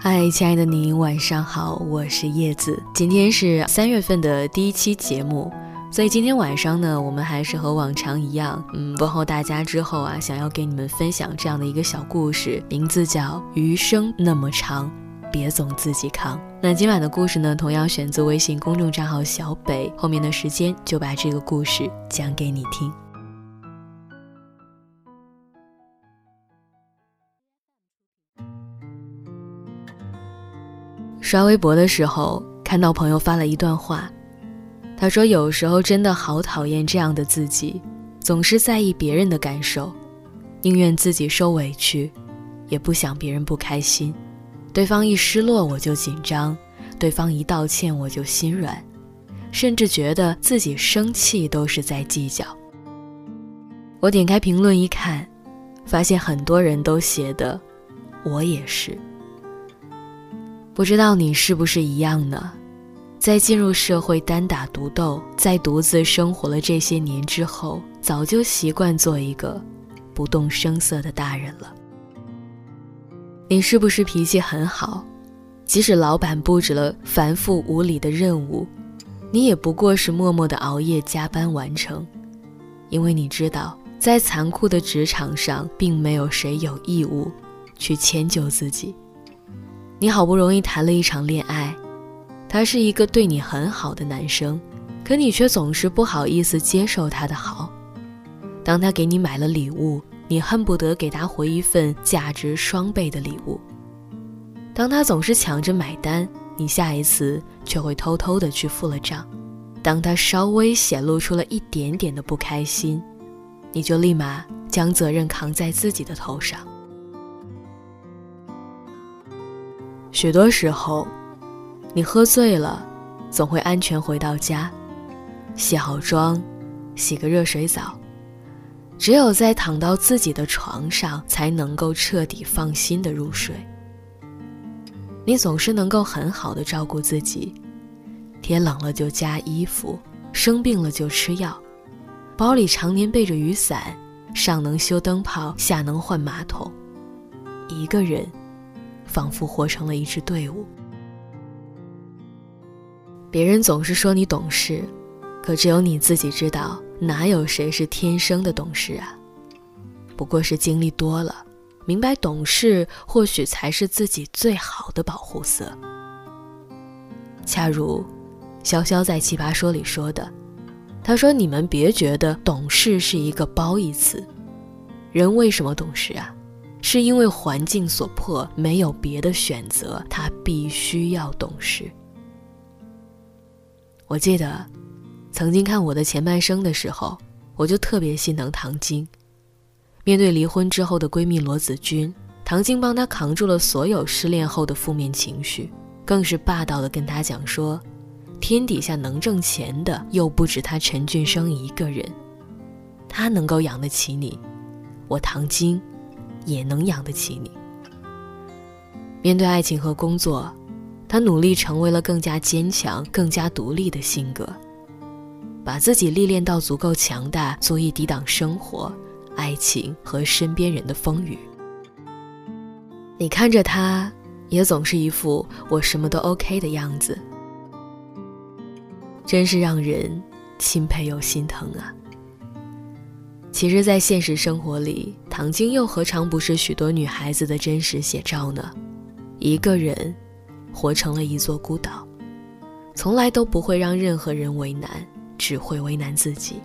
嗨，亲爱的您，晚上好，我是叶子。今天是三月份的第一期节目，所以今天晚上呢，我们还是和往常一样，嗯，问候大家之后啊，想要给你们分享这样的一个小故事，名字叫《余生那么长，别总自己扛》。那今晚的故事呢，同样选自微信公众账号小北，后面的时间就把这个故事讲给你听。刷微博的时候，看到朋友发了一段话，他说：“有时候真的好讨厌这样的自己，总是在意别人的感受，宁愿自己受委屈，也不想别人不开心。对方一失落我就紧张，对方一道歉我就心软，甚至觉得自己生气都是在计较。”我点开评论一看，发现很多人都写的：“我也是。”不知道你是不是一样呢？在进入社会单打独斗，在独自生活了这些年之后，早就习惯做一个不动声色的大人了。你是不是脾气很好？即使老板布置了繁复无理的任务，你也不过是默默的熬夜加班完成，因为你知道，在残酷的职场上，并没有谁有义务去迁就自己。你好不容易谈了一场恋爱，他是一个对你很好的男生，可你却总是不好意思接受他的好。当他给你买了礼物，你恨不得给他回一份价值双倍的礼物。当他总是抢着买单，你下一次却会偷偷的去付了账。当他稍微显露出了一点点的不开心，你就立马将责任扛在自己的头上。许多时候，你喝醉了，总会安全回到家，卸好妆，洗个热水澡。只有在躺到自己的床上，才能够彻底放心的入睡。你总是能够很好的照顾自己，天冷了就加衣服，生病了就吃药，包里常年备着雨伞，上能修灯泡，下能换马桶，一个人。仿佛活成了一支队伍。别人总是说你懂事，可只有你自己知道，哪有谁是天生的懂事啊？不过是经历多了，明白懂事或许才是自己最好的保护色。恰如潇潇在《奇葩说》里说的，他说：“你们别觉得懂事是一个褒义词，人为什么懂事啊？”是因为环境所迫，没有别的选择，他必须要懂事。我记得，曾经看我的前半生的时候，我就特别心疼唐晶。面对离婚之后的闺蜜罗子君，唐晶帮她扛住了所有失恋后的负面情绪，更是霸道的跟她讲说：“天底下能挣钱的又不止他陈俊生一个人，他能够养得起你，我唐晶。”也能养得起你。面对爱情和工作，他努力成为了更加坚强、更加独立的性格，把自己历练到足够强大，足以抵挡生活、爱情和身边人的风雨。你看着他，也总是一副我什么都 OK 的样子，真是让人钦佩又心疼啊。其实，在现实生活里，唐晶又何尝不是许多女孩子的真实写照呢？一个人，活成了一座孤岛，从来都不会让任何人为难，只会为难自己。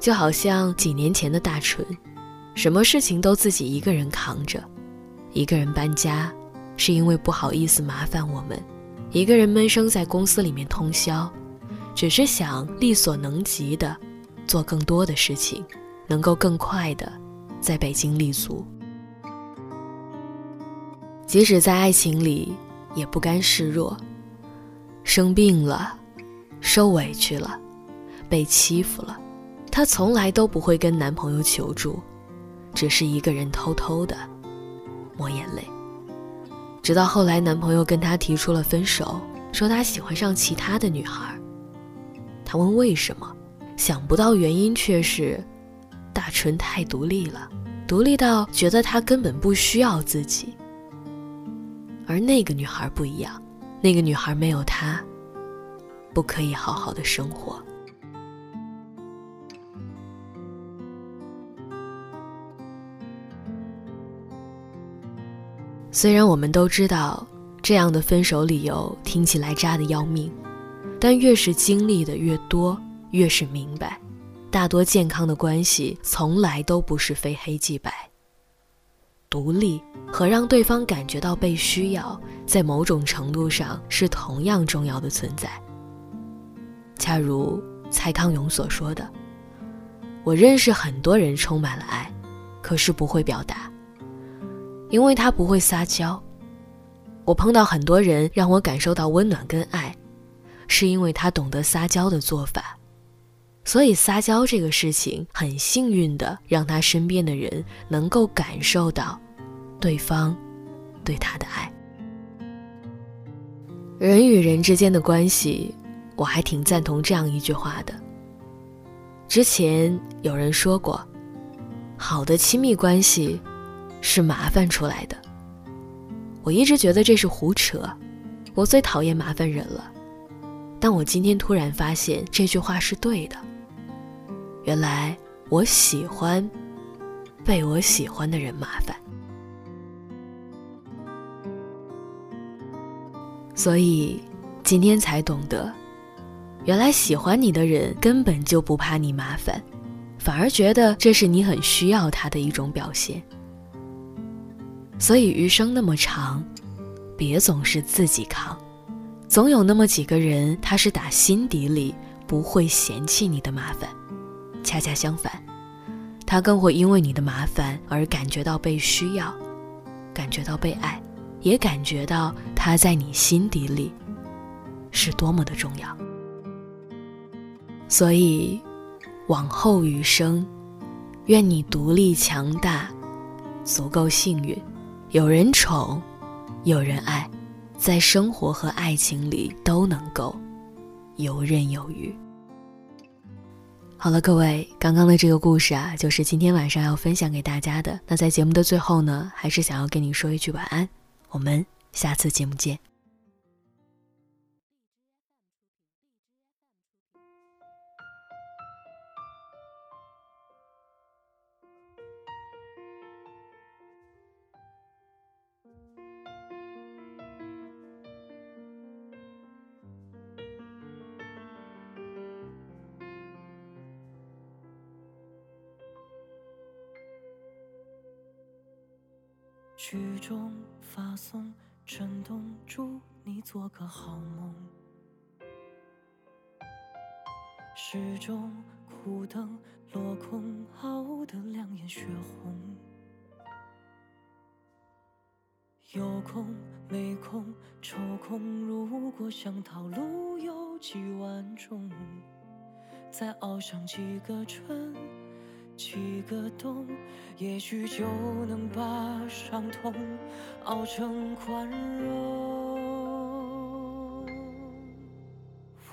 就好像几年前的大纯，什么事情都自己一个人扛着，一个人搬家，是因为不好意思麻烦我们；一个人闷声在公司里面通宵，只是想力所能及的。做更多的事情，能够更快的在北京立足。即使在爱情里，也不甘示弱。生病了，受委屈了，被欺负了，她从来都不会跟男朋友求助，只是一个人偷偷的抹眼泪。直到后来，男朋友跟她提出了分手，说他喜欢上其他的女孩。她问为什么？想不到原因却是，大纯太独立了，独立到觉得他根本不需要自己。而那个女孩不一样，那个女孩没有他，不可以好好的生活。虽然我们都知道这样的分手理由听起来渣的要命，但越是经历的越多，越是明白，大多健康的关系从来都不是非黑即白。独立和让对方感觉到被需要，在某种程度上是同样重要的存在。恰如蔡康永所说的：“我认识很多人充满了爱，可是不会表达。”因为他不会撒娇，我碰到很多人让我感受到温暖跟爱，是因为他懂得撒娇的做法，所以撒娇这个事情很幸运的让他身边的人能够感受到，对方对他的爱。人与人之间的关系，我还挺赞同这样一句话的。之前有人说过，好的亲密关系。是麻烦出来的。我一直觉得这是胡扯，我最讨厌麻烦人了。但我今天突然发现这句话是对的。原来我喜欢被我喜欢的人麻烦，所以今天才懂得，原来喜欢你的人根本就不怕你麻烦，反而觉得这是你很需要他的一种表现。所以余生那么长，别总是自己扛，总有那么几个人，他是打心底里不会嫌弃你的麻烦，恰恰相反，他更会因为你的麻烦而感觉到被需要，感觉到被爱，也感觉到他在你心底里是多么的重要。所以，往后余生，愿你独立强大，足够幸运。有人宠，有人爱，在生活和爱情里都能够游刃有余。好了，各位，刚刚的这个故事啊，就是今天晚上要分享给大家的。那在节目的最后呢，还是想要跟你说一句晚安，我们下次节目见。曲终发送，震动，祝你做个好梦。时钟苦等，落空，熬得两眼血红。有空没空，抽空。如果想逃，路有几万种，再熬上几个春。几个冬，也许就能把伤痛熬成宽容。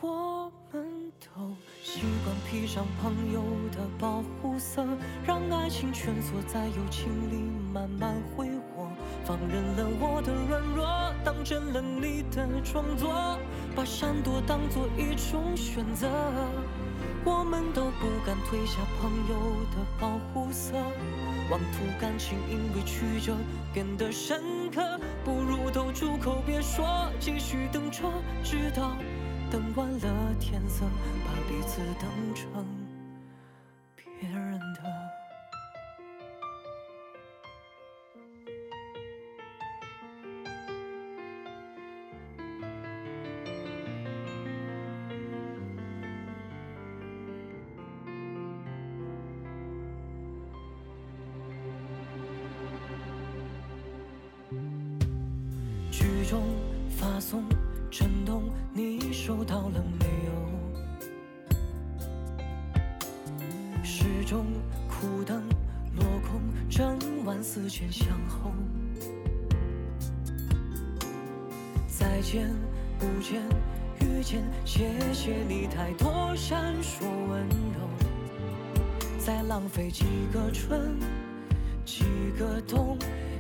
我们都习惯披上朋友的保护色，让爱情蜷缩在友情里慢慢挥霍，放任了我的软弱，当真了你的装作，把闪躲当作一种选择。我们都不敢褪下朋友的保护色，妄图感情因为曲折变得深刻，不如都住口别说，继续等着，直到等完了天色，把彼此等成。中发送震动，你收到了没有？时钟苦等落空，整晚思前想后。再见不见遇见，谢谢你太多闪烁温柔。再浪费几个春，几个冬，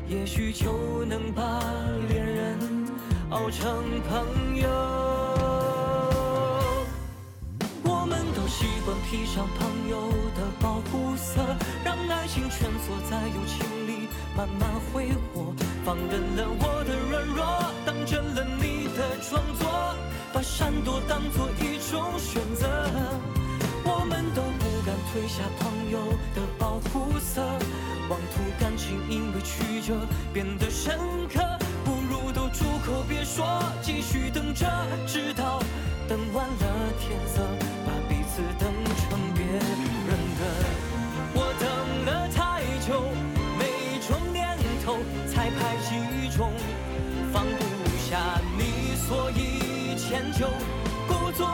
也许就能把恋人。熬成朋友。我们都习惯披上朋友的保护色，让爱情蜷缩在友情里慢慢挥霍，放任了我的软弱，当真了你的装作，把闪躲当作一种选择。我们都不敢褪下朋友的保护色，妄图感情因为曲折变得深刻，出口别说，继续等着，直到等完了天色，把彼此等成别人的。我等了太久，每种念头才排几种，放不下你，所以迁就，故作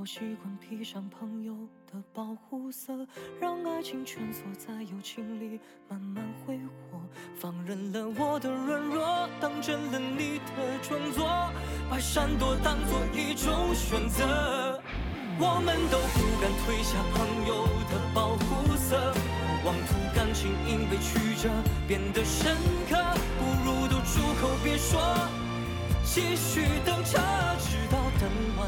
我习惯披上朋友的保护色，让爱情蜷缩在友情里慢慢挥霍，放任了我的软弱，当真了你的装作，把闪躲当作一种选择。我们都不敢褪下朋友的保护色，妄图感情因为曲折变得深刻，不如都住口别说，继续等着，直到等完